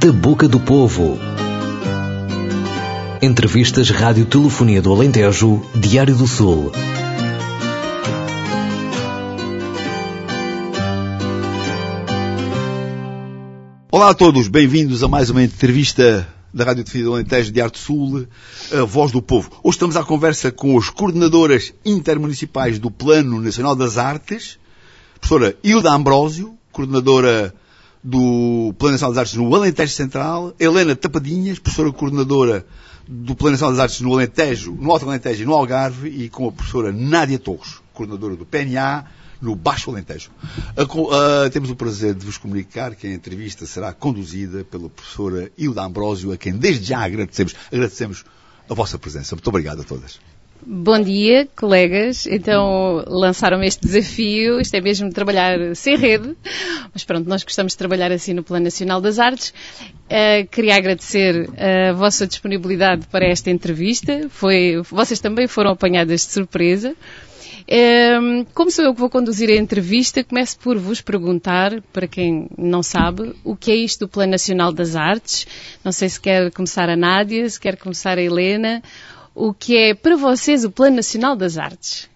Da Boca do Povo. Entrevistas Rádio Telefonia do Alentejo, Diário do Sul. Olá a todos, bem-vindos a mais uma entrevista da Rádio Telefonia do Alentejo, Diário do Sul, a Voz do Povo. Hoje estamos à conversa com as coordenadoras intermunicipais do Plano Nacional das Artes, professora Hilda Ambrósio, coordenadora do Plano Nacional das Artes no Alentejo Central, Helena Tapadinhas, professora coordenadora do Plano Nacional das Artes no Alentejo, no Alto Alentejo e no Algarve, e com a professora Nádia Torres, coordenadora do PNA no Baixo Alentejo. A, temos o prazer de vos comunicar que a entrevista será conduzida pela professora Hilda Ambrósio, a quem desde já agradecemos, agradecemos a vossa presença. Muito obrigado a todas. Bom dia, colegas. Então lançaram-me este desafio. Isto é mesmo trabalhar sem rede. Mas pronto, nós gostamos de trabalhar assim no Plano Nacional das Artes. Uh, queria agradecer a vossa disponibilidade para esta entrevista. Foi, vocês também foram apanhadas de surpresa. Uh, como sou eu que vou conduzir a entrevista, começo por vos perguntar, para quem não sabe, o que é isto do Plano Nacional das Artes. Não sei se quer começar a Nádia, se quer começar a Helena o que é para vocês o Plano Nacional das Artes.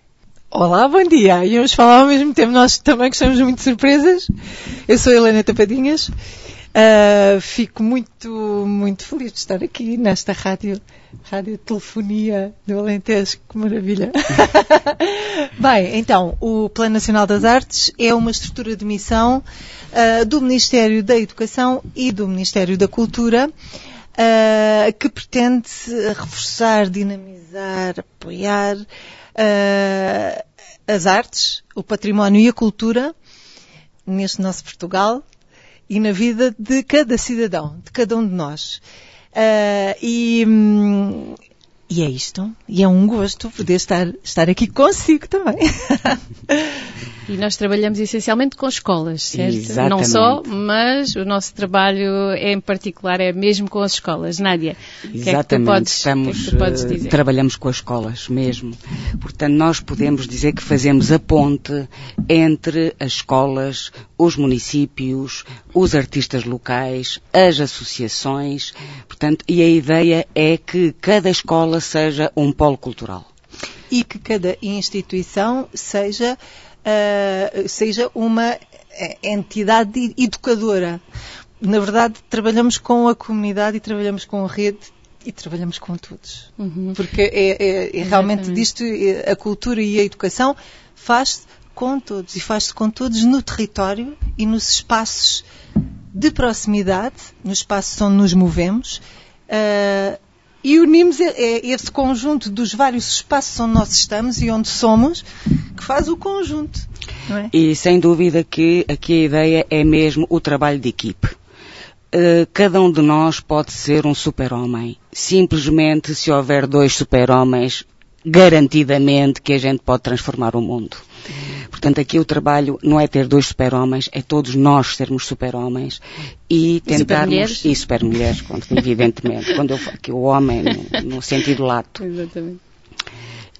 Olá, bom dia. Vamos falar ao mesmo tempo. Nós também gostamos muito de surpresas. Eu sou Helena Tapadinhas. Uh, fico muito, muito feliz de estar aqui nesta rádio, rádio telefonia do Alentejo. Que maravilha. Bem, então, o Plano Nacional das Artes é uma estrutura de missão uh, do Ministério da Educação e do Ministério da Cultura uh, que pretende reforçar, dinamizar, apoiar uh, as artes, o património e a cultura neste nosso Portugal e na vida de cada cidadão, de cada um de nós. Uh, e, e é isto. E é um gosto poder estar, estar aqui consigo também. E nós trabalhamos essencialmente com escolas, certo? Exatamente. Não só, mas o nosso trabalho é, em particular é mesmo com as escolas. Nádia, Exatamente. que é que tu podes, Estamos, que é que tu podes dizer? Trabalhamos com as escolas mesmo. Portanto, nós podemos dizer que fazemos a ponte entre as escolas, os municípios, os artistas locais, as associações. Portanto, e a ideia é que cada escola seja um polo cultural. E que cada instituição seja uh, seja uma entidade educadora. Na verdade, trabalhamos com a comunidade e trabalhamos com a rede e trabalhamos com todos. Uhum. Porque é, é, é realmente disto, a cultura e a educação faz-se com todos e faz-se com todos no território e nos espaços de proximidade, nos espaços onde nos movemos. Uh, e unimos esse conjunto dos vários espaços onde nós estamos e onde somos, que faz o conjunto. É? E sem dúvida que aqui a ideia é mesmo o trabalho de equipe. Uh, cada um de nós pode ser um super-homem. Simplesmente se houver dois super-homens, garantidamente que a gente pode transformar o mundo. Portanto, aqui o trabalho não é ter dois super-homens, é todos nós sermos super-homens e tentarmos. Super e super-mulheres, evidentemente. quando eu falo que o homem, no, no sentido lato. Exatamente.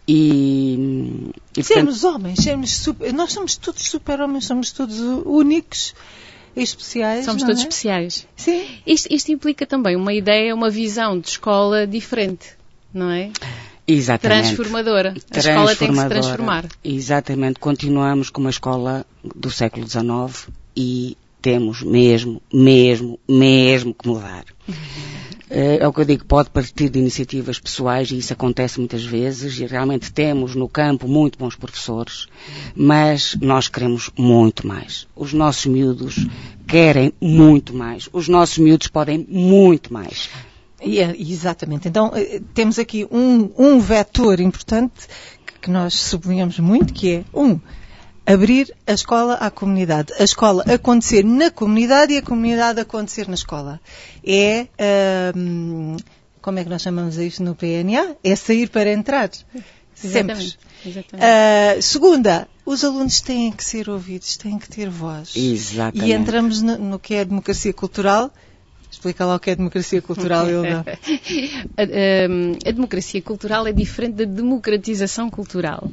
E, e sermos portanto, homens, sermos super, nós somos todos super-homens, somos todos únicos especiais. Somos todos é? especiais. Sim. Isto, isto implica também uma ideia, uma visão de escola diferente, não é? Exatamente. Transformadora. A escola tem que se transformar. Exatamente. Continuamos com uma escola do século XIX e temos mesmo, mesmo, mesmo que mudar. É o que eu digo, pode partir de iniciativas pessoais e isso acontece muitas vezes e realmente temos no campo muito bons professores, mas nós queremos muito mais. Os nossos miúdos querem muito mais. Os nossos miúdos podem muito mais. Yeah, exatamente. Então, temos aqui um, um vetor importante que nós sublinhamos muito, que é, um, abrir a escola à comunidade. A escola acontecer na comunidade e a comunidade acontecer na escola. É, um, como é que nós chamamos isto no PNA? É sair para entrar. Sempre. Exatamente. Uh, segunda, os alunos têm que ser ouvidos, têm que ter voz. Exatamente. E entramos no, no que é a democracia cultural, Explica lá o que é democracia cultural, Hilda. a, a, a democracia cultural é diferente da democratização cultural.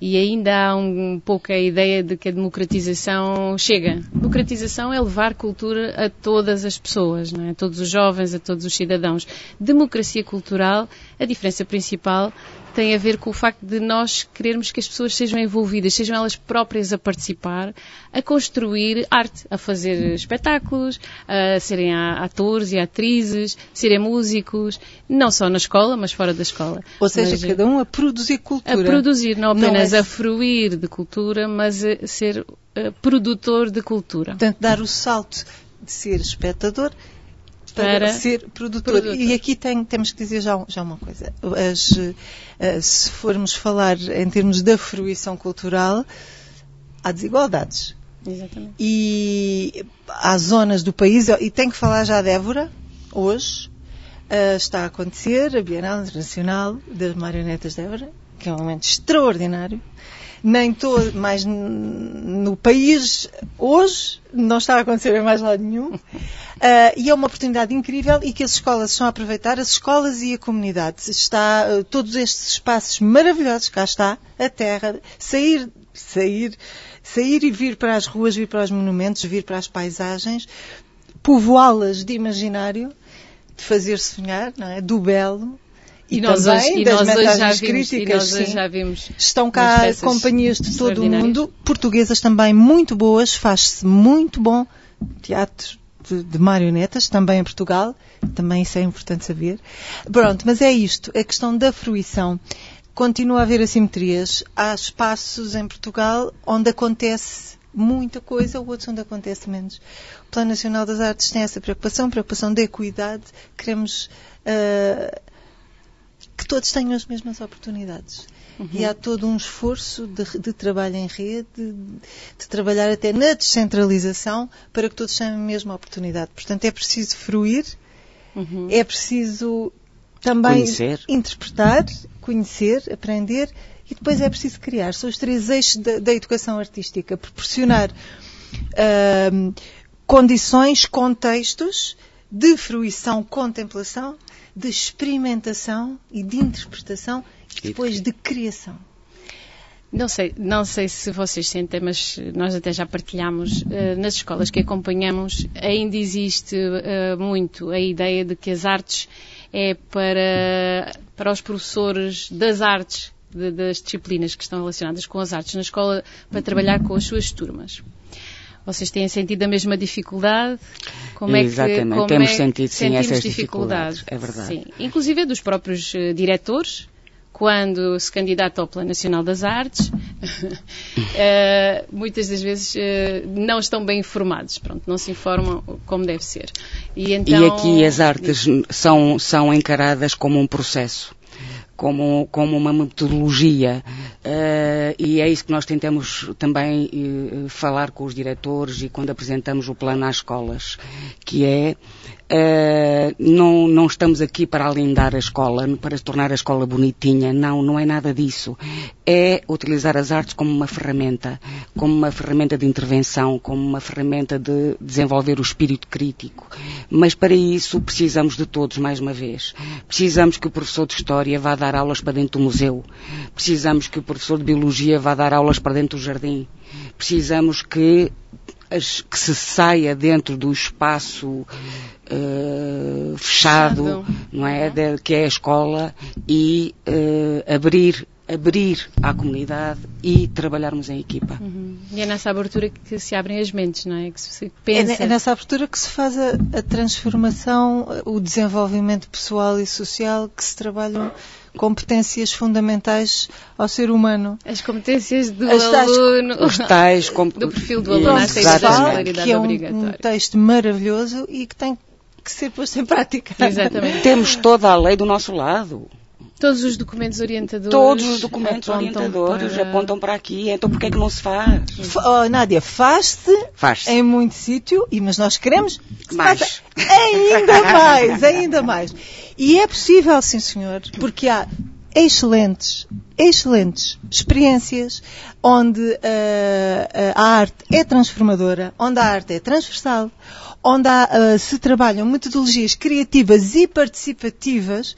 e ainda há um, um pouco a ideia de que a democratização chega. Democratização é levar cultura a todas as pessoas, não é? a todos os jovens, a todos os cidadãos. Democracia cultural, a diferença principal tem a ver com o facto de nós querermos que as pessoas sejam envolvidas, sejam elas próprias a participar, a construir arte, a fazer espetáculos, a serem atores e atrizes, serem músicos, não só na escola, mas fora da escola. Ou seja, mas, cada um a produzir cultura. A produzir, não apenas não é... a fruir de cultura, mas a ser uh, produtor de cultura. Portanto, dar o salto de ser espectador para, para ser produtor. produtor. E aqui tem, temos que dizer já, já uma coisa. As, uh, se formos falar em termos da fruição cultural, há desigualdades. Exatamente. E há zonas do país, e tenho que falar já de Évora, hoje, uh, está a acontecer a Bienal Internacional das Marionetas de Évora, que é um momento extraordinário nem todo, mais no país hoje, não está a acontecer em mais lado nenhum. Uh, e é uma oportunidade incrível e que as escolas estão a aproveitar, as escolas e a comunidade. Está, uh, todos estes espaços maravilhosos, cá está, a terra, sair, sair, sair e vir para as ruas, vir para os monumentos, vir para as paisagens, povoá-las de imaginário, de fazer sonhar, não é? Do belo, e, nós hoje, e nós hoje já vimos, críticas, e nós hoje já vimos estão cá companhias de todo o mundo, portuguesas também muito boas, faz-se muito bom teatro de, de, marionetas, também em Portugal, também isso é importante saber. Pronto, mas é isto, a questão da fruição. Continua a haver assimetrias. Há espaços em Portugal onde acontece muita coisa, outros onde acontece menos. O Plano Nacional das Artes tem essa preocupação, preocupação de equidade. Queremos uh, que todos tenham as mesmas oportunidades. Uhum. E há todo um esforço de, de trabalho em rede, de, de, trabalhar até na descentralização para que todos tenham a mesma oportunidade. Portanto, é preciso fruir, uhum. é preciso também conhecer. interpretar, conhecer, aprender e depois é preciso criar. São os três eixos da, da educação artística. Proporcionar uh, condições, contextos de fruição, contemplação de experimentação e de interpretação e depois de criação. Não sei, não sei se vocês sentem, mas nós até já partilhamos uh, nas escolas que acompanhamos, ainda existe uh, muito a ideia de que as artes é para, para os professores das artes, de, das disciplinas que estão relacionadas com as artes na escola, para trabalhar com as suas turmas. Vocês têm sentido a mesma dificuldade? Como Exatamente, é que, como temos é, sentido sim essas dificuldades. dificuldades. É verdade. Sim. Inclusive dos próprios uh, diretores, quando se candidata ao Plano Nacional das Artes, uh, muitas das vezes uh, não estão bem informados, pronto, não se informam como deve ser. E, então, e aqui as artes são, são encaradas como um processo como, como uma metodologia. Uh, e é isso que nós tentamos também uh, falar com os diretores e quando apresentamos o plano às escolas, que é Uh, não, não estamos aqui para alindar a escola, para tornar a escola bonitinha. Não, não é nada disso. É utilizar as artes como uma ferramenta, como uma ferramenta de intervenção, como uma ferramenta de desenvolver o espírito crítico. Mas para isso precisamos de todos, mais uma vez. Precisamos que o professor de História vá dar aulas para dentro do museu. Precisamos que o professor de Biologia vá dar aulas para dentro do jardim. Precisamos que que se saia dentro do espaço uh, fechado, não é, de, que é a escola e uh, abrir abrir à comunidade e trabalharmos em equipa. Uhum. E é nessa abertura que se abrem as mentes, não é? Que se pensa... É, é nessa abertura que se faz a, a, transformação, o desenvolvimento pessoal e social, que se trabalham competências fundamentais ao ser humano. As competências do As aluno. Tais, os tais do perfil do aluno, essa escolaridade que é um, um texto maravilhoso e que tem que ser posto em prática. Exatamente. Temos toda a lei do nosso lado. Todos os documentos orientadores. Todos os documentos orientadores para... apontam para aqui, então porquê é que não se faz? Oh, Nádia, faz-se faz em muito sítio, mas nós queremos que mais. ainda mais, ainda mais. E é possível, sim senhor, porque há excelentes, excelentes experiências onde uh, a arte é transformadora, onde a arte é transversal, onde há, uh, se trabalham metodologias criativas e participativas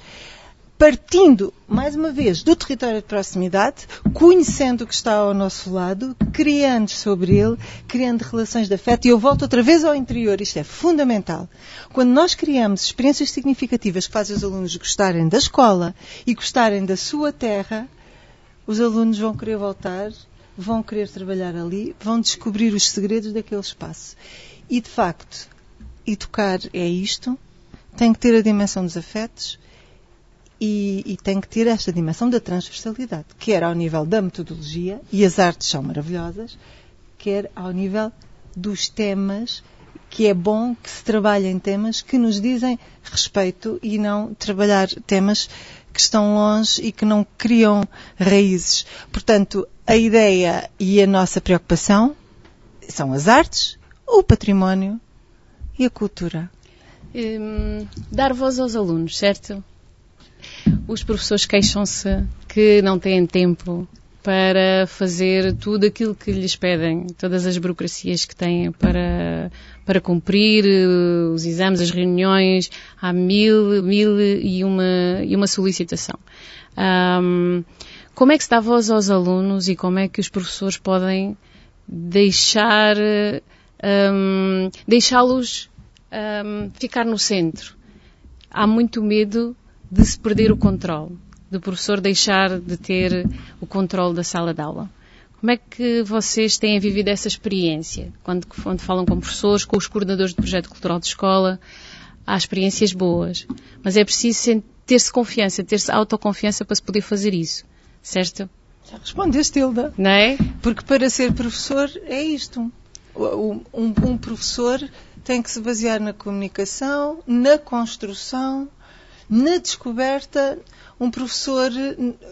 partindo, mais uma vez, do território de proximidade, conhecendo o que está ao nosso lado, criando sobre ele, criando relações de afeto. E eu volto outra vez ao interior, isto é fundamental. Quando nós criamos experiências significativas que fazem os alunos gostarem da escola e gostarem da sua terra, os alunos vão querer voltar, vão querer trabalhar ali, vão descobrir os segredos daquele espaço. E, de facto, educar é isto, tem que ter a dimensão dos afetos, e, e, tem que ter esta dimensão da transversalidade, quer ao nível da metodologia, e as artes são maravilhosas, quer ao nível dos temas, que é bom que se trabalhe em temas que nos dizem respeito e não trabalhar temas que estão longe e que não criam raízes. Portanto, a ideia e a nossa preocupação são as artes, o património e a cultura. Hum, dar voz aos alunos, certo? Os professores queixam-se que não têm tempo para fazer tudo aquilo que lhes pedem, todas as burocracias que têm para, para cumprir, os exames, as reuniões, há mil, mil e uma, e uma solicitação. Um, como é que se dá voz aos alunos e como é que os professores podem deixar, um, deixá-los um, ficar no centro? Há muito medo de se perder o controle, do professor deixar de ter o controle da sala de aula. Como é que vocês têm vivido essa experiência? Quando, quando falam com professores, com os coordenadores do projeto cultural de escola, há experiências boas, mas é preciso ter-se confiança, ter-se autoconfiança para se poder fazer isso, certo? Já respondeste, Hilda. Não é? Porque para ser professor é isto. Um, um professor tem que se basear na comunicação, na construção, na descoberta, um professor,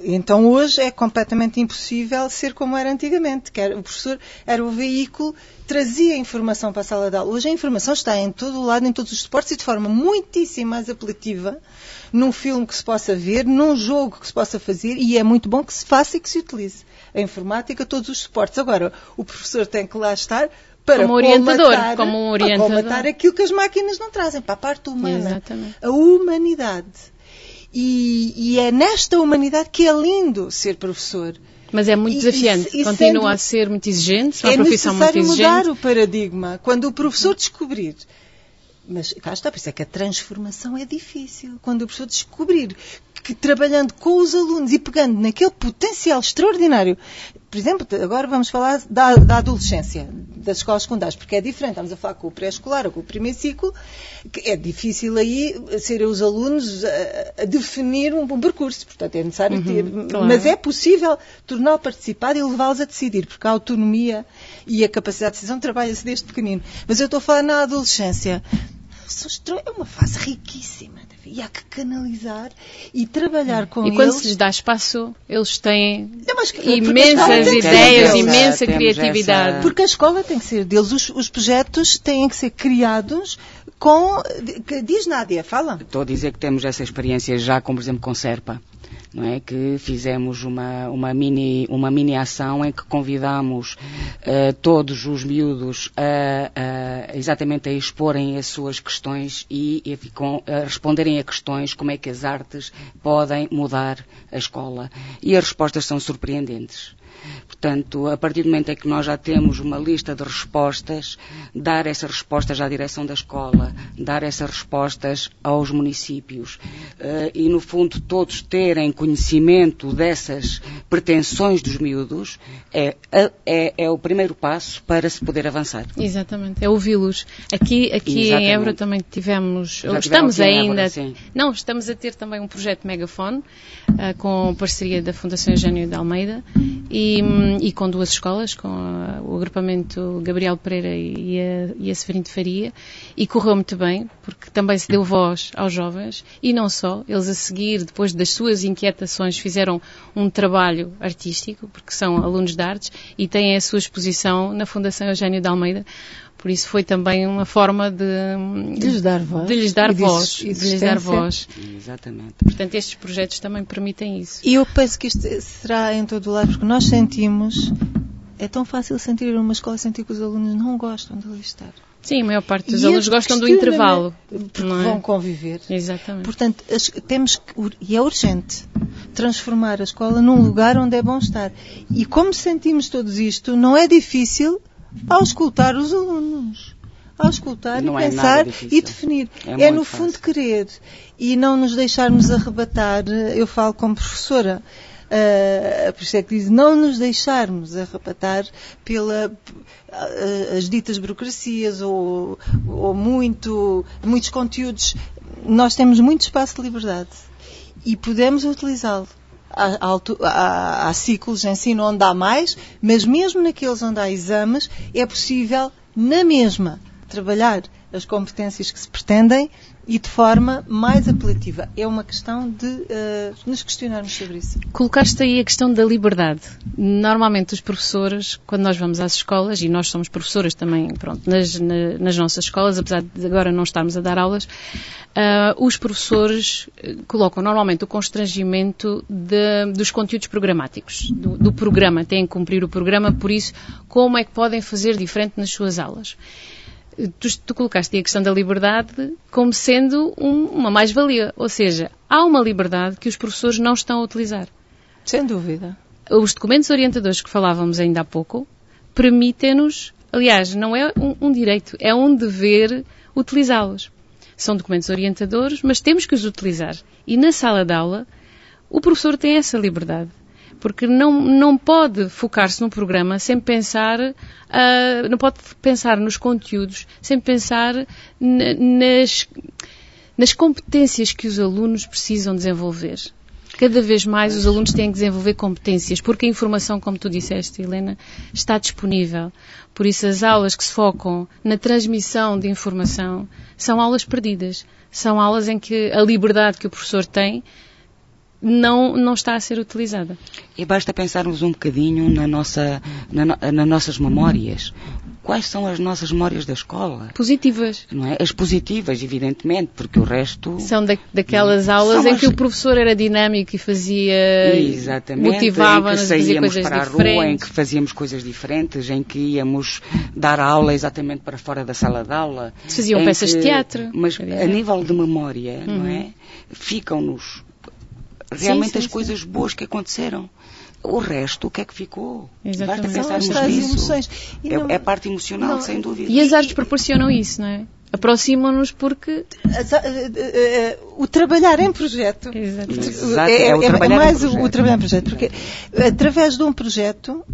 então hoje é completamente impossível ser como era antigamente, que era, o professor era o veículo, trazia informação para a sala de aula. Hoje a informação está em todo o lado, em todos os suportes e de forma muitíssimo mais apelativa, num filme que se possa ver, num jogo que se possa fazer e é muito bom que se faça e que se utilize. A informática, todos os suportes. Agora, o professor tem que lá estar para como orientador, como um orientador. Para combatar aquilo que as máquinas não trazem, para a parte humana. Exatamente. A humanidade. E, e, é nesta humanidade que é lindo ser professor. Mas é muito desafiante, e, e, continua sendo, a ser muito exigente, é uma profissão muito exigente. É necessário mudar o paradigma. Quando o professor descobrir mas cá está, por isso é que a transformação é difícil. Quando o professor descobrir que trabalhando com os alunos e pegando naquele potencial extraordinário, por exemplo, agora vamos falar da, da adolescência, das escolas secundárias, porque é diferente, estamos a falar com o pré-escolar ou com o primeiro ciclo, que é difícil aí serem os alunos a, a definir um, um, percurso, portanto é necessário uhum, ter, claro. mas é possível torná-lo participar e levá-los a decidir, porque a autonomia e a capacidade de decisão trabalha-se desde pequenino. Mas eu estou a falar na adolescência, é uma fase riquíssima e há que canalizar e trabalhar com eles. E quando eles... se lhes dá espaço, eles têm Não, imensas ideias, imensa criatividade. Essa... Porque a escola tem que ser deles, os, os projetos têm que ser criados com. Diz Nádia, fala. Estou a dizer que temos essa experiência já, como por exemplo com Serpa não é? Que fizemos uma, uma, mini, uma mini ação em que convidamos uh, todos os miúdos a, a, exatamente a exporem as suas questões e, e a responderem a questões como é que as artes podem mudar a escola. E as respostas são surpreendentes. Portanto, a partir do momento em que nós já temos uma lista de respostas, dar essas respostas à direção da escola, dar essas respostas aos municípios uh, e, no fundo, todos terem conhecimento dessas pretensões dos miúdos, é, é, é o primeiro passo para se poder avançar. Exatamente, é ouvi-los. Aqui, aqui em Évora também tivemos, estamos ainda, Évora, não, estamos a ter também um projeto megafone uh, com parceria da Fundação Eugênio de Almeida e e, com duas escolas, com a, o agrupamento Gabriel Pereira e a, e a Severino de Faria, e correu muito bem, porque também se deu voz aos jovens, e não só, eles a seguir, depois das suas inquietações, fizeram um trabalho artístico, porque são alunos de artes, e têm a sua exposição na Fundação Eugênio de Almeida, por isso foi também uma forma de, de lhes dar voz. De lhes dar voz. De lhes dar voz. Exatamente. Portanto, estes projetos também permitem isso. E eu penso que isto será em todo o lado, porque nós sentimos, é tão fácil sentir uma escola, sentir que os alunos não gostam de ali estar. Sim, a maior parte dos E alunos este gostam do intervalo. Porque não é? vão conviver. Exatamente. Portanto, as- temos que, e é urgente, transformar a escola num lugar onde é bom estar. E como sentimos todos isto, não é difícil ao escutar os alunos. Ao escutar Não e é pensar e definir. É É, no fácil. fundo querer e não nos deixarmos arrebatar. Eu falo como professora. ah, por isso é que diz não nos deixarmos arrebatar pela ah, as ditas burocracias ou, ou muito, muitos conteúdos. Nós temos muito espaço de liberdade e podemos utilizá-lo. Altu- há- há ciclos de ensino onde há mais, mas mesmo naqueles onde há exames, é possível, na mesma, trabalhar as competências que se pretendem e de forma mais apelativa. É uma questão de eh, nos questionarmos sobre isso. Colocaste aí a questão da liberdade. Normalmente os professores, quando nós vamos às escolas, e nós somos professoras também, pronto, nas, na- nas nossas escolas, apesar de agora não estarmos a dar aulas, ah, os professores eh, colocam normalmente o constrangimento de- dos conteúdos programáticos, do, do programa, têm que cumprir o programa, por isso, como é que podem fazer diferente nas suas aulas? Tu, tu colocaste a questão da liberdade como sendo um- uma mais-valia. Ou seja, há uma liberdade que os professores não estão a utilizar. Sem dúvida. Os documentos orientadores que falávamos ainda há pouco permitem-nos, aliás, não é um, um direito, é um dever utilizá-los. São documentos orientadores, mas temos que os utilizar. E na sala de aula, o professor tem essa liberdade. Porque não, não pode focar-se num programa sem pensar, ah, não pode pensar nos conteúdos, sem pensar na- nas, nas competências que os alunos precisam desenvolver. Cada vez mais os alunos têm que desenvolver competências, porque a informação, como tu disseste, Helena, está disponível. Por isso, as aulas que se focam na transmissão de informação são aulas perdidas. São aulas em que a liberdade que o professor tem não, não está a ser utilizada. E basta pensarmos um bocadinho na nossa, na nas nossas memórias. Quais são as nossas memórias da escola? Positivas. Não é? As positivas, evidentemente, porque o resto. São da- daquelas aulas São em que as- o professor era dinâmico e fazia. Exatamente, em motivava-nos que a fazer saíamos coisas para a diferentes. rua, em que fazíamos coisas diferentes, em que íamos dar aula exatamente para fora da sala de aula. Faziam em peças de que- teatro, Mas a nível de memória, não Uhum. é? Ficam-nos realmente sim, as sim. coisas boas que aconteceram. O resto, o que é que ficou? Exatamente. Basta as pensarmos nisso. emoções. E não- É, é a parte emocional, não- sem dúvida. E as artes proporcionam isso, não é? Aproximam-nos porque. As- eh, eh, eh, o trabalhar em projeto Exatamente. Exato, é o trabalhar em mais o- projeto. o trabalhar em projeto, porque através de um projeto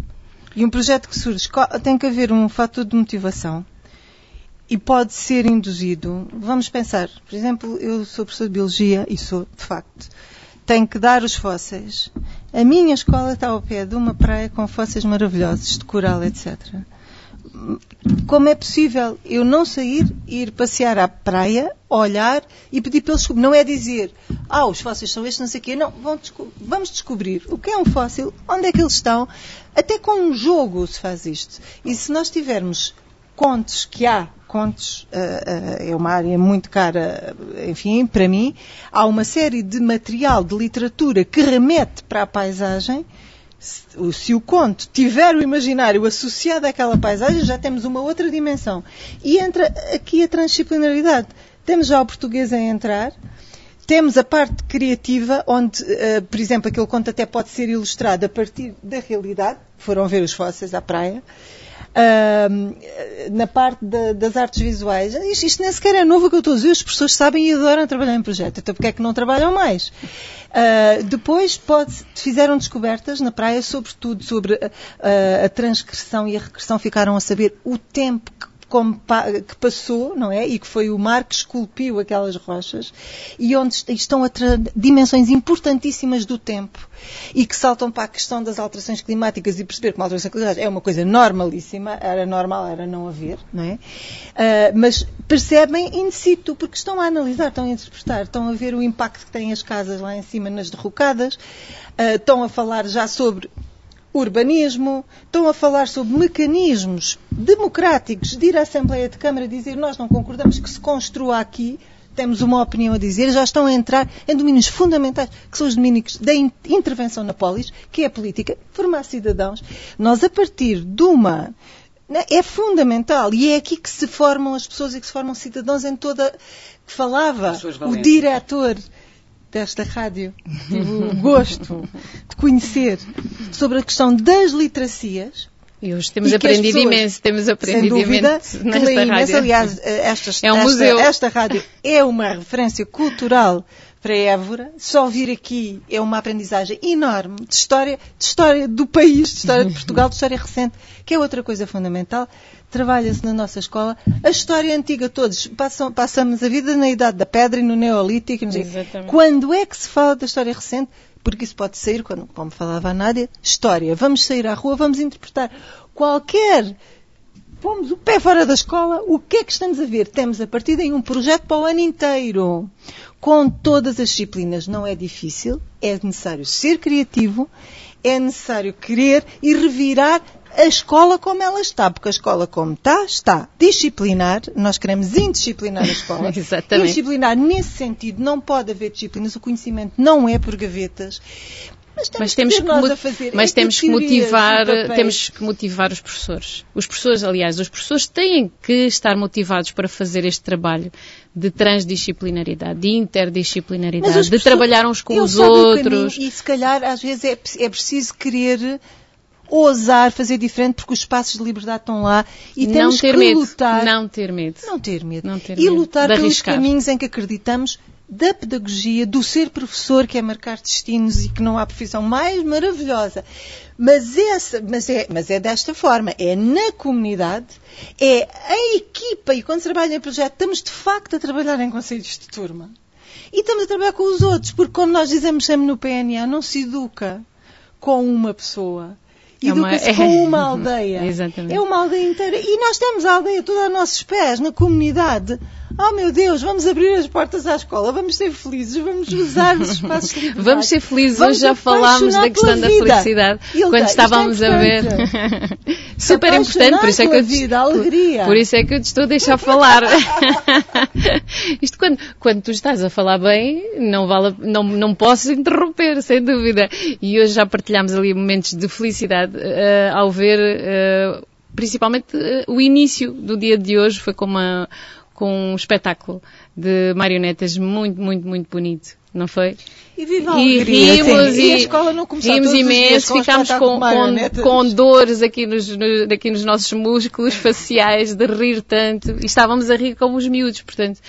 e um projeto que surge, tem que haver um fator de motivação e pode ser induzido. Vamos pensar, por exemplo, eu sou professor de biologia e sou, de facto, tenho que dar os fósseis. A minha escola está ao pé de uma praia com fósseis maravilhosos, de coral, etc. Como é possível eu não sair, ir passear à praia, olhar e pedir pelos descobrir? Não é dizer, ah, os fósseis são estes, não sei o quê. Não, desco- vamos descobrir o que é um fóssil, onde é que eles estão. Até com um jogo se faz isto. E se nós tivermos contos que há, contos ah, ah, é uma área muito cara, enfim, para mim, há uma série de material de literatura que remete para a paisagem. Se o- se o conto tiver o imaginário associado àquela paisagem, já temos uma outra dimensão. E entra aqui a transdisciplinaridade. Temos já o português a entrar, temos a parte criativa, onde, eh, por exemplo, aquele conto até pode ser ilustrado a partir da realidade. Foram ver os fósseis à praia. Na parte da- das artes visuais, isto, isto nem sequer é novo o que eu estou a dizer, as pessoas sabem e adoram trabalhar em projeto, então porque é que não trabalham mais? Ah, depois pode, fizeram descobertas na praia, sobretudo sobre a, a- transgressão e a regressão, ficaram a saber o tempo que que passou, não é? E que foi o mar que esculpiu aquelas rochas e onde est- estão dimensões importantíssimas do tempo e que saltam para a questão das alterações climáticas e perceber que uma alteração climática é uma coisa normalíssima, era normal, era não haver, não é? Ah, mas percebem in situ, porque estão a analisar, estão a interpretar, estão a ver o impacto que têm as casas lá em cima nas derrocadas, ah, estão a falar já sobre urbanismo, estão a falar sobre mecanismos democráticos de ir à Assembleia de Câmara e dizer nós não concordamos que se construa aqui, temos uma opinião a dizer, já estão a entrar em domínios fundamentais, que são os domínios da in- intervenção na polis, que é a política, formar cidadãos. Nós, a partir de uma né, é fundamental e é aqui que se formam as pessoas e que se formam cidadãos em toda que falava o diretor desta rádio tive o gosto de conhecer sobre a questão das literacias E hoje temos E aprendido pessoas, imenso, temos sem aprendido dúvida imenso imenso. rádio. aliás eh, esta, É um esta- museu. esta rádio é uma referência cultural para Évora só vir aqui é uma aprendizagem enorme de história de história do país de história de Portugal de história recente que é outra coisa fundamental trabalha-se na nossa escola a história antiga todos passam, passamos a vida na idade da pedra e no neolítico quando é que se fala da história recente porque isso pode sair, quando, como falava a Nádia, história. Vamos sair à rua, vamos interpretar qualquer pomos o pé fora da escola, o que é que estamos a ver? Temos a partir daí um projeto para o ano inteiro, com todas as disciplinas. Não é difícil, é necessário ser criativo, é necessário querer e revirar a escola como ela está, porque a escola como está, está disciplinar, nós queremos indisciplinar a escola. Exatamente. Indisciplinar nesse sentido, não pode haver disciplinas, o conhecimento não é por gavetas. Mas temos, Mas que, que, mas temos que motivar, temos que motivar os professores. Os professores, aliás, os professores têm que estar motivados para fazer este trabalho de transdisciplinaridade, de interdisciplinaridade, de trabalhar uns com os outros. caminho E se calhar às vezes é, é preciso querer ousar fazer diferente porque os espaços de liberdade estão lá e não temos ter que medo, lutar. não ter medo. Não ter medo. Não ter e medo lutar pelos arriscar. caminhos em que acreditamos da pedagogia, do ser professor, que é marcar destinos e que não há profissão mais maravilhosa. Mas, essa, mas, é, mas é desta forma, é na comunidade, é a equipa, e quando se trabalha em projeto, estamos de facto a trabalhar em conselhos de turma. E estamos a trabalhar com os outros, porque quando nós dizemos sempre no PNA, não se educa com uma pessoa. É uma- Educa-se é- com uma aldeia. Exatamente. É uma aldeia inteira. E nós temos a aldeia toda a nossos pés, na comunidade. Oh meu Deus, vamos abrir as portas à escola, vamos ser felizes, vamos usar os espaços de liberdade. Vamos ser felizes. Vamos Hoje já falámos da questão da felicidade. Quando é estávamos a ver. Super importante, por isso é que eu vida, alegria. Por isso é que eu te estou a deixar falar. Isto quando, quando tu estás a falar bem, não vale, não, não posso interromper, sem dúvida. E hoje já partilhámos ali momentos de felicidade eh, ao ver, eh, principalmente eh, o início do dia de hoje foi com uma com um espetáculo de marionetas muito, muito, muito bonito, não foi? E viva a E alegria, rimos sim. e, a escola não começou rimos imenso, ficámos com, com, com dores aqui nos, no- aqui nos nossos músculos faciais de rir tanto e estávamos a rir como os miúdos, portanto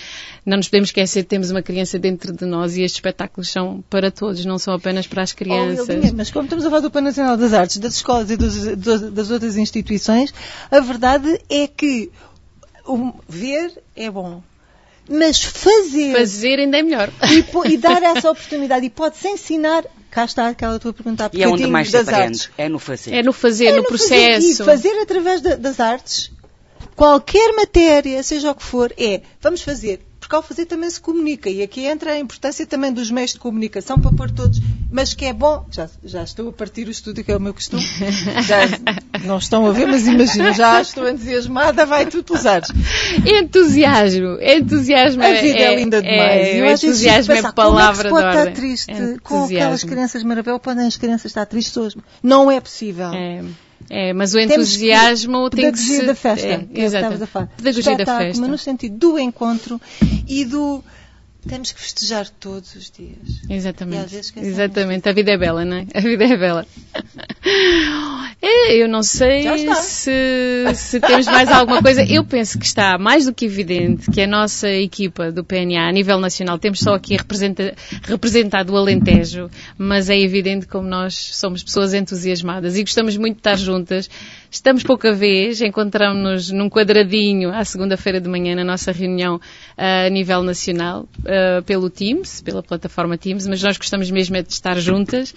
não nos podemos esquecer que temos uma criança dentro de nós e estes espetáculos são para todos, não são apenas para as Oh, crianças. Eldinha, mas como estamos a falar do Plano Nacional das Artes, das escolas e dos- dos- das outras instituições, a verdade é que o ver é bom. Mas fazer, Fazer ainda é melhor. E, e dar essa oportunidade e pode-se ensinar, cá está aquela tua pergunta há E é onde mais se das aprende. artes. É no fazer. É no fazer, É no, no processo. Fazer, e fazer através da- das artes, qualquer matéria, seja o que for, é vamos fazer. Porque ao fazer também se comunica. E aqui entra a importância também dos meios de comunicação para pôr todos. Mas que é bom. Já, já estou a partir o estúdio, que é o meu costume. Já não estão a ver, mas imagina, já estou entusiasmada, vai tu pelos ares. Entusiasmo, entusiasmo A vida é, linda demais. É, Eu o entusiasmo a é pensar, palavra como é que se pode de estar triste Entusiasmo. com aquelas crianças maravilhosas? Podem as crianças estar tristes hoje? Não é possível. É, é, mas o entusiasmo tem que pedagogia se... da festa, É, falar. Pedagogia da festa. Mas no sentido do encontro e do temos que festejar todos os dias. Exatamente. Exatamente. A vida é bela, não é? A vida é bela. É, eu não sei se, se temos mais alguma coisa. Eu penso que está mais do que evidente que a nossa equipa do PNA a nível nacional, temos só aqui representa, representado o Alentejo, mas é evidente como nós somos pessoas entusiasmadas e gostamos muito de estar juntas. Estamos pouca vez, encontramos-nos num quadradinho à segunda-feira de manhã na nossa reunião ah, a nível nacional, ah, pelo Teams, pela plataforma Teams, mas nós gostamos mesmo é de estar juntas,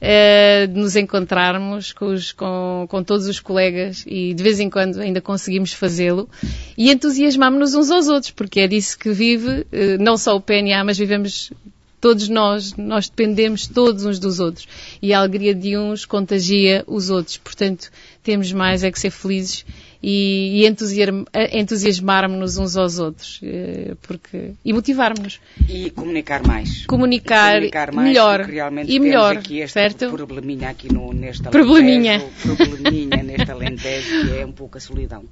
ah, de nos encontrarmos com, os- com- com todos os colegas e de vez em quando ainda conseguimos fazê-lo e entusiasmamos-nos uns aos outros, porque é disso que vive, não só o PNA, mas vivemos todos nós, nós dependemos todos uns dos outros. E a alegria de uns contagia os outros. Portanto, temos mais é que ser felizes e, e entusiasm, entusiasmarmos-nos uns aos outros eh, porque, e motivarmos-nos. E comunicar mais. Comunicar, comunicar mais, melhor. E melhor, aqui este certo? probleminha aqui no, neste probleminha. Alentejo, probleminha neste Alentejo, que é um pouco a solidão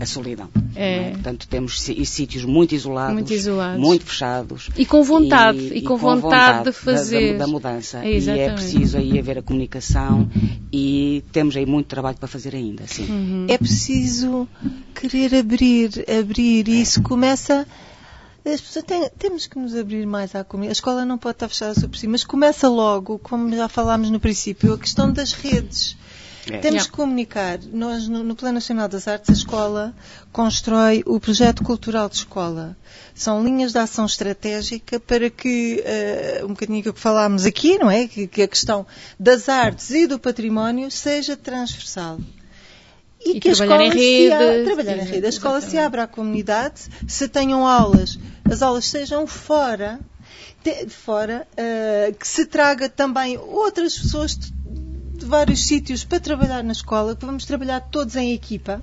a solidão. É. É? Portanto, temos sítios muito isolados, muito isolados, muito fechados. E com vontade, e, e, com, e com, vontade, vontade de fazer. Da, da, mudança. É, e é preciso aí haver a comunicação e temos aí muito trabalho para fazer ainda. Sim. Uhum. É preciso querer abrir, abrir, e isso começa. As pessoas têm, temos que nos abrir mais à comunidade. A escola não pode estar fechada sobre si, mas começa logo, como já falámos no princípio, a questão das redes é. Temos que comunicar. Nós, no, no, Plano Nacional das Artes, a escola constrói o projeto cultural de escola. São linhas de ação estratégica para que, uh, um bocadinho que falámos aqui, não é? Que, que, a questão das artes e do património seja transversal. E, e que a escola, rede, a, trabalhar em rede. A escola se abra à comunidade, se tenham aulas, as aulas sejam fora, de, fora, uh, que se traga também outras pessoas de vários sítios para trabalhar na escola, que vamos trabalhar todos em equipa.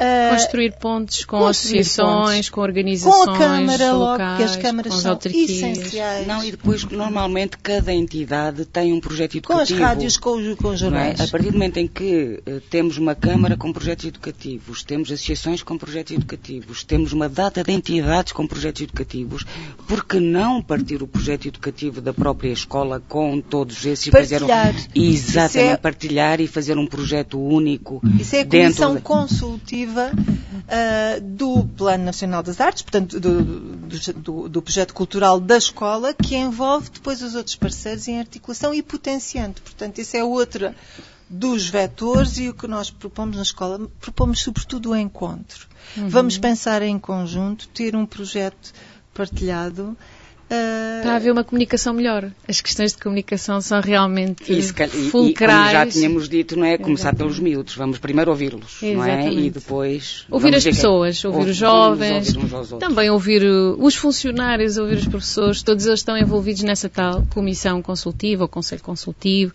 Uh, construir pontos com construir associações, com organizações com a Câmara locais, logo, que as câmaras são autarquias. essenciais. Não, e depois, normalmente, cada entidade tem um projeto educativo. Com as rádios, com, com os é? jornais. É? A partir do momento em que uh, temos uma Câmara com projetos educativos, temos associações com projetos educativos, temos uma data de entidades com projetos educativos, por que não partir o projeto educativo da própria escola com todos esses e fazer um, exatamente é... partilhar e fazer um projeto único Isso é a Comissão de... Consultiva uh, do Plano Nacional das Artes, portanto, do, do, do, projeto cultural da escola, que envolve depois os outros parceiros em articulação e potenciante. Portanto, isso é outra dos vetores e o que nós propomos na escola, propomos sobretudo o encontro. Uhum. Vamos pensar em conjunto, ter um projeto partilhado Uh... Para haver uma comunicação melhor. As questões de comunicação são realmente fulcrais. E, como já tínhamos dito, não é? Começar pelos miúdos. Vamos primeiro ouvi-los, não é? E depois... Ouvir as pessoas, ouvir os jovens, ouvir também ouvir os funcionários, ouvir os professores. Todos eles estão envolvidos nessa tal comissão consultiva ou conselho consultivo.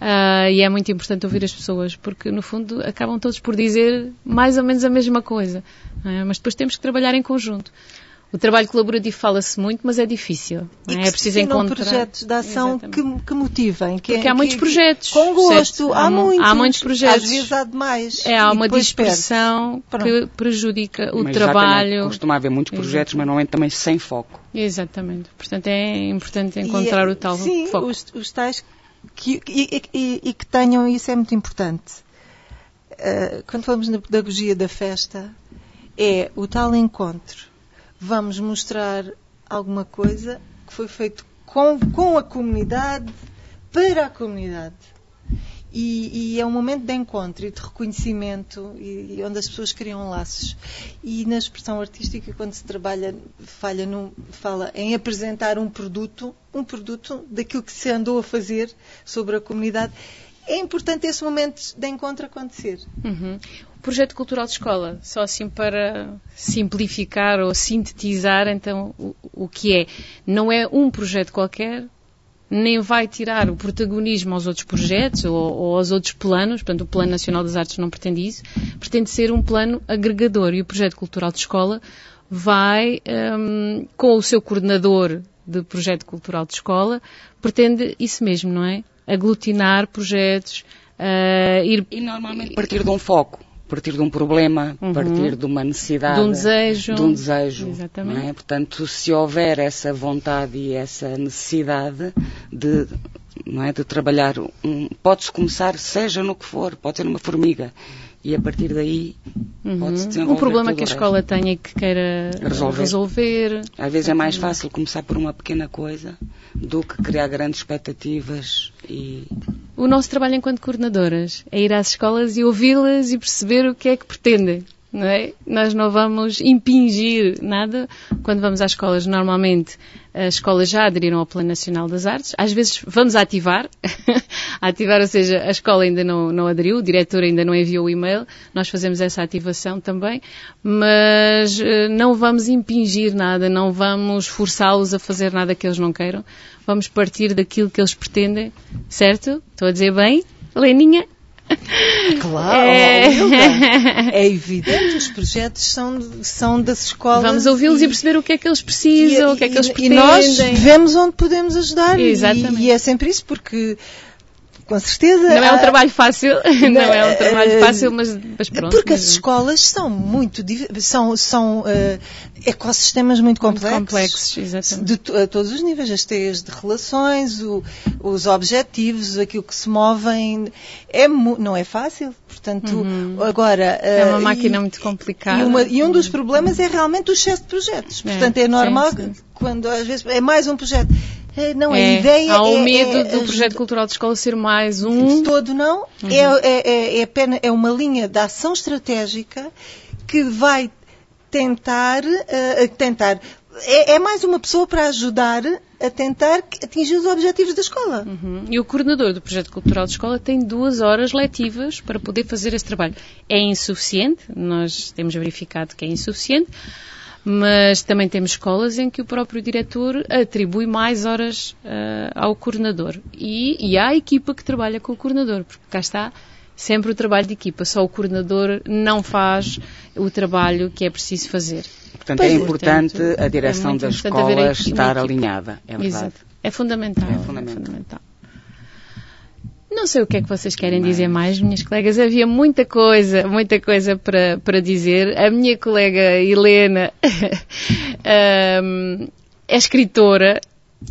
Uh, e é muito importante ouvir as pessoas, porque no fundo acabam todos por dizer mais ou menos a mesma coisa. É? Mas depois temos que trabalhar em conjunto. O trabalho colaborativo fala-se muito, mas é difícil. E é? é preciso encontrar projetos de ação que, que, motivem. Que, Porque há muitos que, projetos. Com gosto. Há, há, muitos. Há muitos projetos. Às vezes há demais. É, há uma dispersão que prejudica o mas trabalho. Costuma haver muitos projetos, exatamente. mas normalmente também sem foco. Exatamente. Portanto, é importante encontrar e, o tal sim, foco. Os, os tais que, e, e, e, que tenham, isso é muito importante. Uh, quando falamos na pedagogia da festa, é o tal encontro vamos mostrar alguma coisa que foi feito com, com a comunidade, para a comunidade. E, e, é um momento de encontro e de reconhecimento e, e, onde as pessoas criam laços. E na expressão artística, quando se trabalha, falha no, fala em apresentar um produto, um produto daquilo que se andou a fazer sobre a comunidade. É importante esse momento de encontro acontecer. Uhum projeto cultural de escola, só assim para simplificar ou sintetizar então o, o que é. Não é um projeto qualquer, nem vai tirar o protagonismo aos outros projetos ou, ou, aos outros planos, portanto o Plano Nacional das Artes não pretende isso, pretende ser um plano agregador e o projeto cultural de escola vai, um, com o seu coordenador de projeto cultural de escola, pretende isso mesmo, não é? Aglutinar projetos, uh, ir... E normalmente partir de um foco partir de um problema, uhum. partir de uma necessidade. De um desejo. De um desejo. Exatamente. É? Portanto, se houver essa vontade e essa necessidade de, não é, de trabalhar, um, pode-se começar, seja no que for, pode ser uma formiga. E a partir daí uhum. pode-se desenvolver. Um problema que a escola tenha e que queira resolver. resolver. Às vezes é mais fácil começar por uma pequena coisa do que criar grandes expectativas e o nosso trabalho enquanto coordenadoras é ir às escolas e ouvi-las e perceber o que é que pretendem. Não é? Nós não vamos impingir nada quando vamos às escolas. Normalmente, as escolas já aderiram ao Plano Nacional das Artes. Às vezes vamos ativar. ativar, ou seja, a escola ainda não, não aderiu, o diretor ainda não enviou o e-mail. Nós fazemos essa ativação também. Mas eh, não vamos impingir nada, não vamos forçá-los a fazer nada que eles não queiram. Vamos partir daquilo que eles pretendem, certo? Estou a dizer bem? Leninha? Claro, É. é evidente, os projetos são, são das escolas. Vamos ouvi-los e, perceber o que é que eles precisam, o que é que eles e pretendem. nós vemos onde podemos ajudar. e- Exatamente. E, é sempre isso, porque com certeza. Não é um há- trabalho fácil, não é um trabalho eh, fácil, mas, mas pronto. Porque as mas- escolas são muito são, são eh, ecossistemas muito Muito complexos. complexos, exatamente. De a todos os níveis, as teias de relações, o- os objetivos, aquilo que se movem, é, não é fácil. Portanto, agora. Uhum. É uma eh, máquina e- muito complicada. E, uma- e um dos problemas é realmente o excesso de projetos. É, Portanto, é normal sim, sim. quando às vezes é mais um projeto. Eh, Não, É, a ideia há o é, medo é do ajudar- projeto cultural de escola ser mais um. todo não. É, é, é, é apenas, é uma linha de ação estratégica que vai tentar, eh, tentar é, é mais uma pessoa para ajudar a tentar atingir os objetivos da escola. Uhum. E o coordenador do projeto cultural de escola tem duas horas letivas para poder fazer esse trabalho. É insuficiente, nós temos verificado que é insuficiente, mas também temos escolas em que o próprio diretor atribui mais horas ah, ao coordenador. E, e há a equipa que trabalha com o coordenador, porque cá está sempre o trabalho de equipa, só o coordenador não faz o trabalho que é preciso fazer. Portanto, Pois é é. importante Portanto, a é direção muito da importante haver escola a equipe- estar alinhada. É verdade. Exato. É fundamental. É fundamental. fundamental. Não sei o que é que vocês querem dizer mais, minhas colegas. Havia muita coisa, muita coisa para, para dizer. A minha colega Helena ahm, é escritora.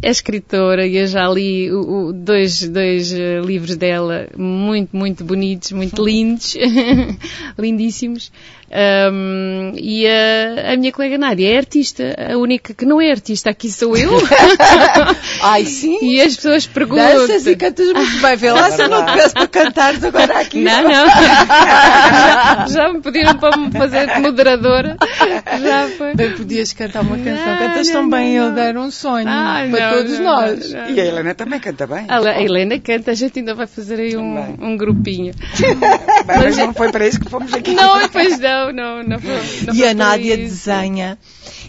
É escritora e eu já li o- o- dois, dois eh, livros dela muito, muito bonitos, muito lindos, lindíssimos. Ahm, e a, a minha colega Nádia é artista. A única que não é artista aqui sou eu. Ai, sim. E as pessoas perguntam. Danças e cantas muito bem. Vê lá se eu não te peço para cantares agora aqui. Não, não. já, já me pediram para me fazer de moderadora. Já foi. Bem, podias cantar uma canção. Não, Cantas não, tão bem, eu dar um sonho para não, todos não, nós. não, não. E a Helena também canta bem. A a Helena canta, a gente ainda vai fazer aí um, um grupinho. Bem, mas não foi para isso que fomos aqui. Não, pois não, não, não foi, não E foi a Nádia isso. desenha.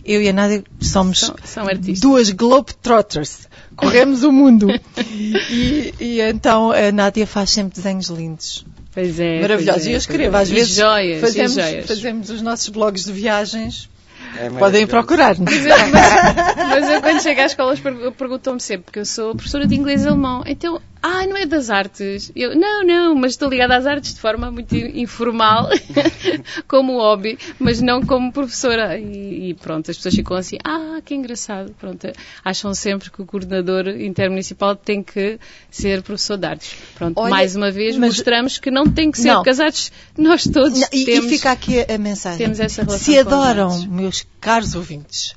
Eu e a Nádia somos São, são duas Globetrotters. Corremos o mundo. E, e então a Nádia faz sempre desenhos lindos. Pois é. Maravilhosos. pois é, E eu pois escrevo. é. Às E vezes joias, fazemos, e joias. fazemos os nossos blogs de viagens. É Podem procurar-nos. Mas eu, mas- mas eu quando chego às escolas per- perguntam-me sempre, porque eu sou professora de inglês e alemão, então, ah, não é das artes? Eu, não, não, mas estou ligada às artes de forma muito informal, como hobby, mas não como professora. E, e pronto, as pessoas ficam assim, ah, que engraçado. Pronto, acham sempre que o coordenador intermunicipal tem que ser professor de artes. Pronto, Olha, mais uma vez mas- mostramos que não tem que ser, Não. porque as artes, nós todos Não, e, temos... e fica aqui a, mensagem. temos essa relação Se adoram, meus caros ouvintes,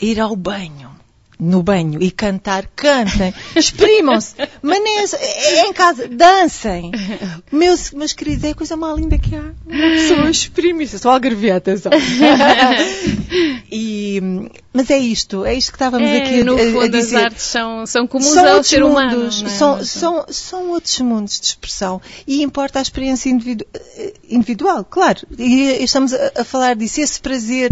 ir ao banho, no banho e cantar, cantem, exprimam-se, manem-se, é é em casa, dancem. Meus, meus queridos, é a coisa mais linda que há. Uma pessoa exprime-se. Só algarvia, atenção. E, mas é isto, é isto que estávamos É, aqui a, no a- a fundo, as dizer artes são, são comuns são ao ser humano. mundos, não é? são, são, são outros mundos de expressão e importa a experiência individu- eh, individual, claro. E estamos a, a falar disso, esse prazer,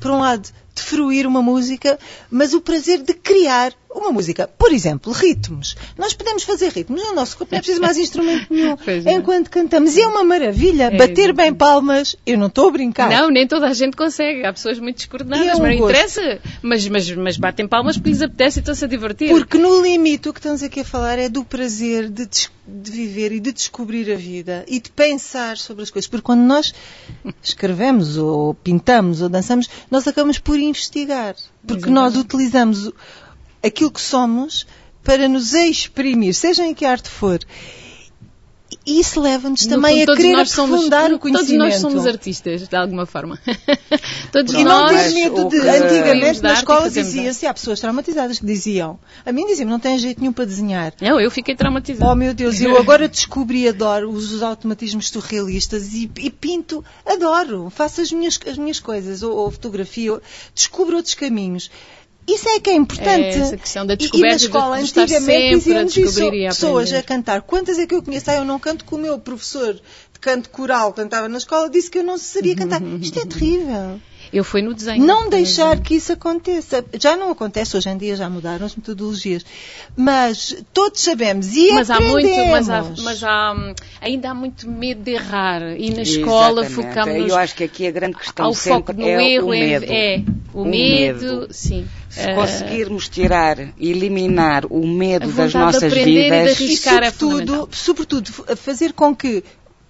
por um lado, de fruir uma música, mas o prazer de criar uma música. Por exemplo, ritmos. Nós podemos fazer ritmos no nosso corpo, não é preciso mais instrumento nenhum. Pois não. Enquanto cantamos, e é uma maravilha. É, Bater exatamente. bem palmas, eu não estou a brincar. Não, nem toda a gente consegue. Há pessoas muito descoordenadas, é um mas não gosto. interessa. Mas, mas, mas batem palmas porque lhes apetece e estão-se a divertir. Porque no limite o que estamos aqui a falar é do prazer de, de viver e de descobrir a vida e de pensar sobre as coisas. Porque quando nós escrevemos ou pintamos ou dançamos, nós acabamos por investigar. Porque nós utilizamos aquilo que somos para nos exprimir, seja em que arte for. E isso leva-nos No também fundo, a todos querer somos- aprofundar o Todos conhecimento. nós somos artistas, de alguma forma. todos E não Mas medo de, antigamente, na escola dizia-se, há pessoas traumatizadas que diziam, a mim diziam, não tem jeito nenhum para desenhar. Não, eu fiquei traumatizada. Oh meu Deus, eu agora descobri, adoro os, os automatismos surrealistas e, e pinto, adoro, faço as minhas, as minhas coisas, ou, ou- descubro outros caminhos. Isso é que é importante. É essa questão da E- e, descoberta, na de- escola, de estar antigamente, dizíamos isso, e pessoas a cantar. Quantas é que eu conheço? Ah, eu não canto que o meu professor de canto coral cantava na escola, disse que eu não sabia cantar. Isto é terrível. Eu fui no desenho. Não deixar desenho. que isso aconteça. Já não acontece, hoje em dia já mudaram as metodologias. Mas todos sabemos e Mas há muito, mas, há, mas há, ainda há muito medo de errar. E na escola Exatamente. focamos Eu acho que aqui a grande questão ao foco sempre no é erro, o é- medo. é, o, O medo, medo. sim. Se conseguirmos tirar, eliminar o medo das nossas vidas, e é sobretudo, sobretudo fazer com que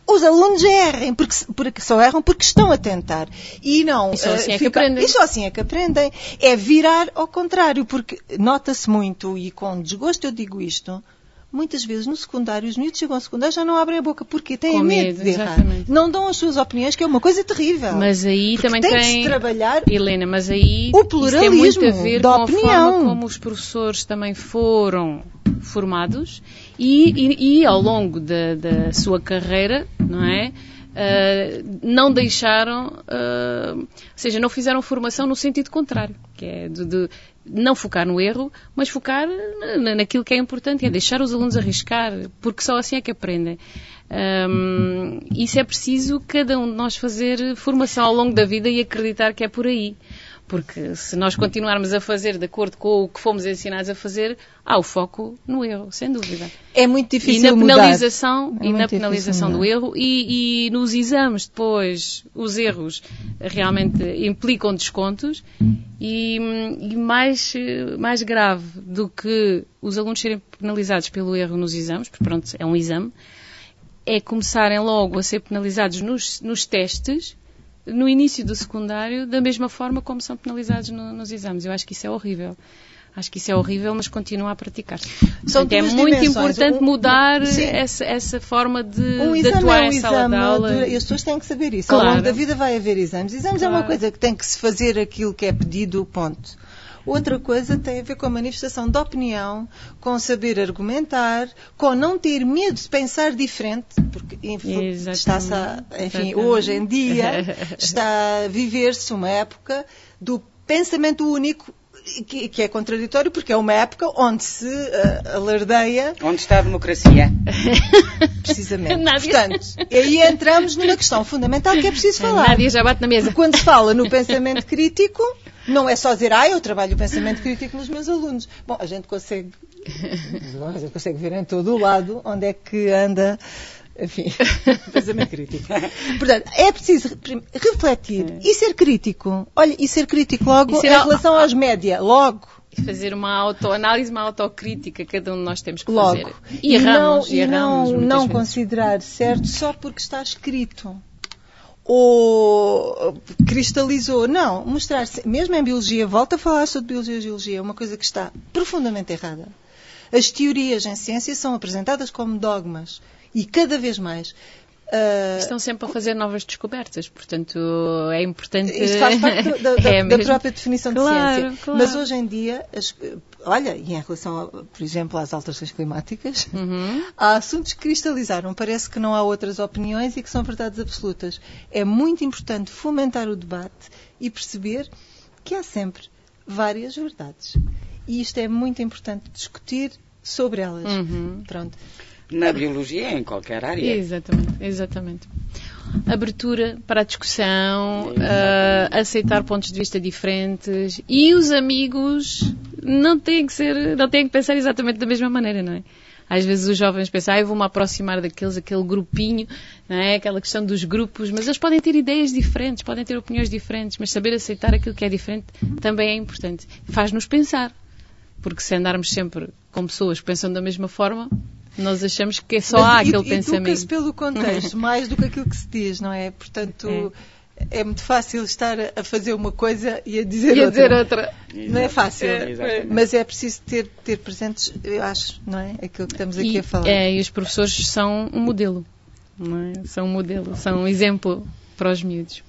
os alunos errem, porque, porque só erram porque estão a tentar. E não. E só eh, assim é que ficar- aprendem. Assim é que aprendem. É virar ao contrário, porque nota-se muito, e com desgosto eu digo isto, muitas vezes no secundário, os miúdos chegam ao secundário já não abrem a boca porque têm Com medo, medo, de errar. exatamente. Não dão as suas opiniões, que é uma coisa terrível. Mas aí Porque também tem, tem. que trabalhar Helena, mas aí O isso tem muito pluralismo a ver da com a opinião. forma como os professores também foram formados e, e- e ao longo da, da sua carreira, não é? Ah, não deixaram, ah, ou seja, não fizeram formação no sentido contrário, que é de, de não focar no erro, mas focar na- naquilo que é importante, é deixar os alunos arriscar, porque só assim é que aprendem. Hum, isso é preciso cada um de nós fazer formação ao longo da vida e acreditar que é por aí. Porque se nós continuarmos a fazer de acordo com o que fomos ensinados a fazer, há o foco no erro, sem dúvida. é muito E difícil na mudar. penalização, É e na penalização do erro e, e nos exames depois, os erros realmente implicam descontos e, e mais, mais grave do que os alunos serem penalizados pelo erro nos exames, porque pronto, é um exame, é começarem logo a ser penalizados nos, nos testes, no início do secundário, da mesma forma como são penalizados no- nos exames. Eu acho que isso é horrível. Acho que isso é horrível, mas continua a praticar. São Portanto, é muito dimensões. importante mudar essa, essa forma de, Um de exame atuar é um em sala exame de aula. dura- e as pessoas têm que saber isso. Ao Claro. longo da vida vai haver exames. Exames é uma Claro. coisa que tem que se fazer aquilo que é pedido, ponto. Outra coisa tem a ver com a manifestação de opinião, com saber argumentar, com não ter medo de pensar diferente, porque está-se, a- enfim, Exatamente. hoje em dia está a viver-se uma época do pensamento único que, que é contraditório porque é uma época onde se ah, alardeia onde está a democracia? Precisamente. Nádia. Portanto, aí entramos numa questão fundamental que é preciso A falar. Nádia já bate na mesa. Porque quando se fala no pensamento crítico, não é só dizer, ah, eu trabalho o pensamento crítico nos meus alunos. Bom, a gente consegue, a gente consegue ver em todo o lado onde é que anda, enfim, pensamento crítico. Portanto, é preciso refletir e ser crítico. Olha, e ser crítico logo E ser em relação aos média, logo. E fazer uma autoanálise, uma autocrítica, cada um de nós temos que Logo. fazer. E erramos, não, e erramos. não, muitas não vezes. considerar certo só porque está escrito. Ou cristalizou. Não, mostrar mesmo em biologia, volta a falar sobre biologia e geologia, é uma coisa que está profundamente errada. As teorias em ciência são apresentadas como dogmas e cada vez mais. ah, Estão sempre a fazer novas descobertas, portanto é importante. Isto faz parte da, da- É da própria definição de Claro, ciência. claro. Mas hoje em dia, as- olha, e em relação, a, por exemplo, às alterações climáticas, Uhum. há assuntos que cristalizaram. Parece que não há outras opiniões e que são verdades absolutas. É muito importante fomentar o debate e perceber que há sempre várias verdades. E isto é muito importante discutir sobre elas. Uhum. Pronto. Na biologia, em qualquer área. Exatamente, exatamente. Abertura para a discussão, ah, aceitar pontos de vista diferentes e os amigos não têm que ser, não têm que pensar exatamente da mesma maneira, não é? Às vezes os jovens pensam, ah, eu vou-me aproximar daqueles, aquele grupinho, não é? Aquela questão dos grupos, mas eles podem ter ideias diferentes, podem ter opiniões diferentes, mas saber aceitar aquilo que é diferente também é importante. Faz-nos pensar. Porque se andarmos sempre com pessoas que pensam da mesma forma, nós achamos que só Mas há e- aquele e pensamento. educa-se pelo contexto, mais do que aquilo que se diz, não é? Portanto, é, muito fácil estar a- a fazer uma coisa e a dizer Ia outra. dizer outra. Não é fácil. Exatamente. Mas é preciso ter, ter presentes, eu acho, não é? Aquilo que estamos aqui E, a falar. é, e os professores são um modelo. não é? São um modelo, são um exemplo para os miúdos.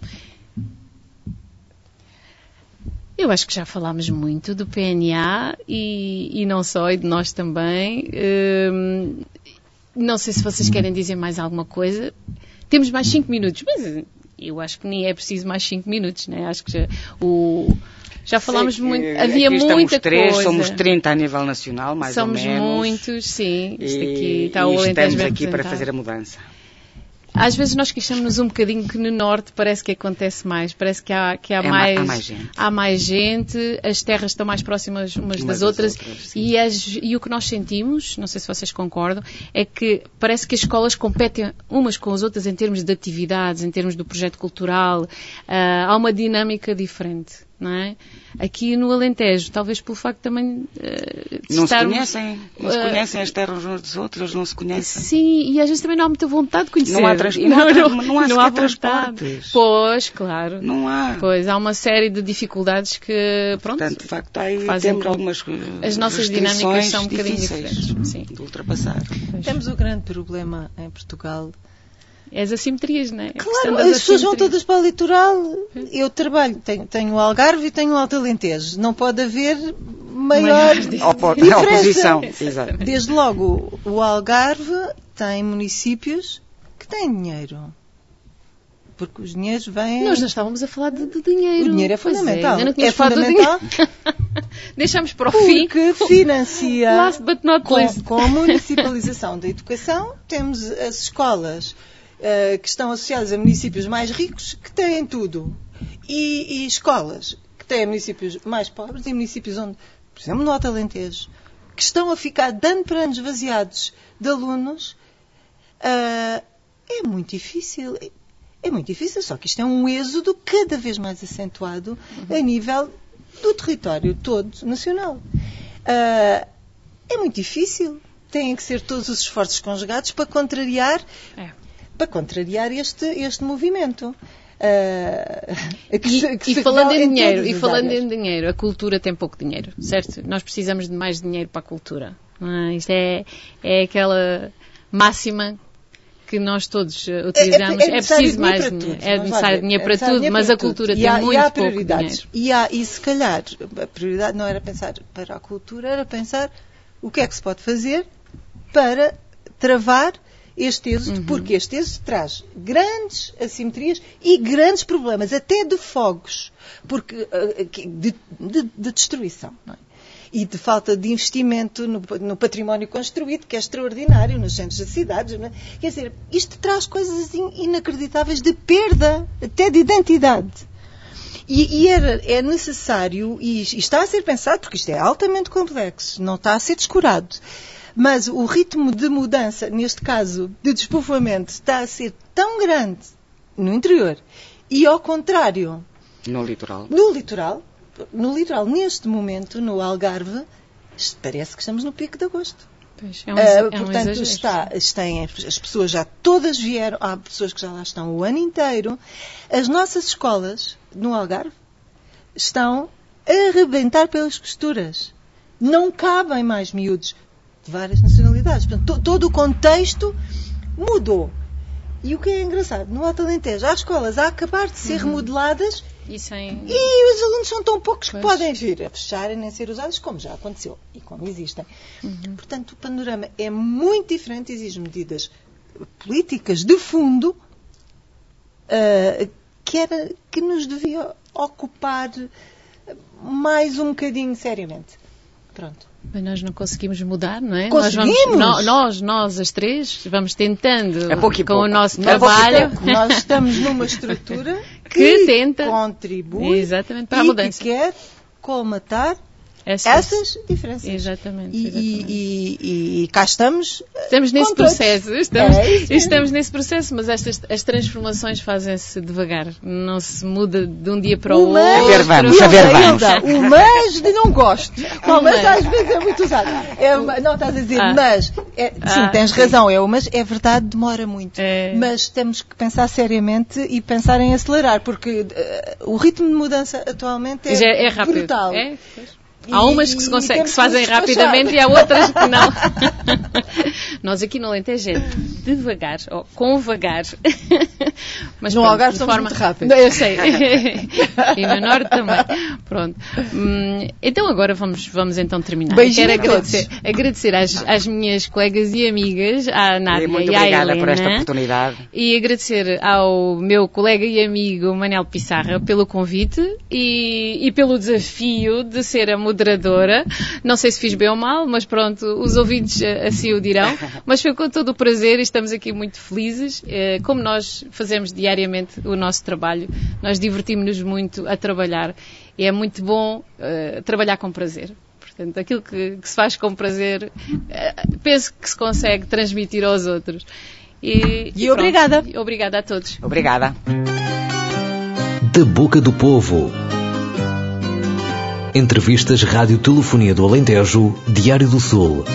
Eu acho que já falámos muito do PNA e, e não só, e de nós também. Hum, não sei se vocês querem dizer mais alguma coisa. Temos mais 5 minutos, mas eu acho que nem é preciso mais 5 minutos, né? Acho que já, o, já falámos Sei, muito, havia aqui estamos muita três, coisa. somos 30 a nível nacional, mais Somos ou menos. muitos, sim. Isto aqui está e o Alentejo estamos aqui para fazer a mudança. Às vezes nós queixamos-nos um bocadinho que no Norte parece que acontece mais, parece que há, que há, É ma- mais, há mais gente. há mais gente, as terras estão mais próximas umas Umas das outras, outras, e, as- e o que nós sentimos, não sei se vocês concordam, é que parece que as escolas competem umas com as outras em termos de atividades, em termos do projeto cultural, ah, há uma dinâmica diferente. Não é? Aqui no Alentejo, talvez pelo facto também ah, de Não se estarmos- conhecem, não se eh, conhecem as terras uns dos outros, não se conhecem. Sim, e às vezes também não há muita vontade de conhecer. Não há trans- não há tra- não há sequer vontade. transportes. Pois, claro. Não há. Pois, há uma série de dificuldades que, pronto, Portanto, de facto, aí fazem temos com- algumas eh, as nossas dinâmicas são um bocadinho difíceis diferentes, sim. de ultrapassar. Temos o grande problema em Portugal. É as assimetrias, não é? Questão Claro, as pessoas vão todas para o litoral. Eu trabalho, tenho, tenho o Algarve e tenho o Alto Alentejo. Não pode haver maior Maior Opo- diferença. oposição. Exato. Desde logo, o Algarve tem municípios que têm dinheiro. Porque os dinheiros vêm. Nós não estávamos a falar de, de dinheiro. O dinheiro é fundamental. ainda não É do fundamental. Deixámos para o fim. porque financia. Last but not com, com a municipalização da educação, temos as escolas eh, que estão associadas a municípios mais ricos que têm tudo. E, e escolas que têm municípios mais pobres e municípios onde, por exemplo, no Alto Alentejo, que estão a ficar de ano para ano esvaziados de alunos, ah, é muito difícil. É muito difícil, só que isto é um êxodo cada vez mais acentuado a nível do território todo nacional. Ah, é muito difícil. Têm que ser todos os esforços conjugados para contrariar, É. para contrariar este, este movimento. Ah, que E, que e falando em dinheiro, e falando áreas. em dinheiro, a cultura tem pouco dinheiro, certo? Nós precisamos de mais dinheiro para a cultura. é? Isto é, é aquela máxima que nós todos eh, utilizamos. É, necessário preciso mais dinheiro. tudo, É necessário dinheiro É para tudo, dinheiro mas para a cultura tudo. tem há, muito e há pouco dinheiro. E, há, e se calhar a prioridade não era pensar para a cultura, era pensar o que é que se pode fazer para travar este êxito, Uhum. porque este êxito traz grandes assimetrias e grandes problemas, até de fogos, porque, eh, de, de- de destruição. é? E de falta de investimento no, no património construído, que é extraordinário, nos centros das cidades. é? Quer dizer, isto traz coisas in- inacreditáveis de perda, até de identidade. E, e era, é necessário, e, e está a ser pensado, porque isto é altamente complexo, não está a ser descurado, mas o ritmo de mudança, neste caso de despovoamento, está a ser tão grande no interior e, ao contrário, No litoral. no litoral, no litoral, neste momento, no Algarve, parece que estamos no pico de agosto. Pois, é um, exa- é um portanto, exagero. está, está em- as pessoas já todas vieram, há pessoas que já lá estão o ano inteiro. As nossas escolas, no Algarve, estão a arrebentar pelas costuras. Não cabem mais miúdos de várias nacionalidades. Portanto, to- todo o contexto mudou. E o que é engraçado, no Alto Alentejo, há escolas a acabar de ser remodeladas E sem... e os alunos são tão poucos que Pois. podem vir a fechar e nem ser usados, como já aconteceu e como existem. Uhum. Portanto, o panorama é muito diferente, exige medidas políticas de fundo ah, que, era, que nos devia ocupar mais um bocadinho seriamente. Pronto. Mas nós não conseguimos mudar, não é? Conseguimos! Nós, vamos, nó- nós, nós, as três, vamos tentando É pouco e com pouco. o nosso É pouco e trabalho pouco. Nós estamos numa estrutura Que tenta. contribui Exatamente, para a e mudança. que quer colmatar essas, essas diferenças. Exatamente. E, exatamente. e- e- e cá estamos. Estamos nesse processo, estamos, É estamos nesse processo, mas estas as transformações fazem-se devagar. Não se muda de um dia para o O mas- outro. A ver, vamos, a ver, vamos. O mas de não gosto. Qual o mas mas? às vezes é muito usado. É não estás a dizer Ah. mas. É, sim, Ah, tens sim. razão, é o mas. É verdade, demora muito. É. Mas temos que pensar seriamente e pensar em acelerar, porque eh, o ritmo de mudança atualmente é, é rápido. brutal. É? Pois. Há umas que se, consegue, que se fazem rapidamente e há outras que não. Nós aqui no Alentejo é devagar, ou com vagar. Mas no Algarve somos forma... muito rápidos. Eu sei. e no Norte também. Pronto. Hum, então agora vamos, vamos então terminar. Beijinho Quero agradecer, agradecer às, às, minhas colegas e amigas, à Nádia e, e à Helena. por esta oportunidade. E agradecer ao meu colega e amigo Manel Pissarra pelo convite e, e pelo desafio de ser a moderadora. Não sei se fiz bem ou mal, mas pronto, os ouvintes eh, assim o dirão. Mas foi com todo o prazer e estamos aqui muito felizes. Eh, como nós fazemos diariamente o nosso trabalho, nós divertimos-nos muito a trabalhar e é muito bom uh, trabalhar com prazer. Portanto, aquilo que, que se faz com prazer, penso que se consegue transmitir aos outros. E, e, e obrigada. Obrigada a todos. Obrigada. Da Boca do Povo. Entrevistas Rádio Telefonia do Alentejo, Diário do Sul.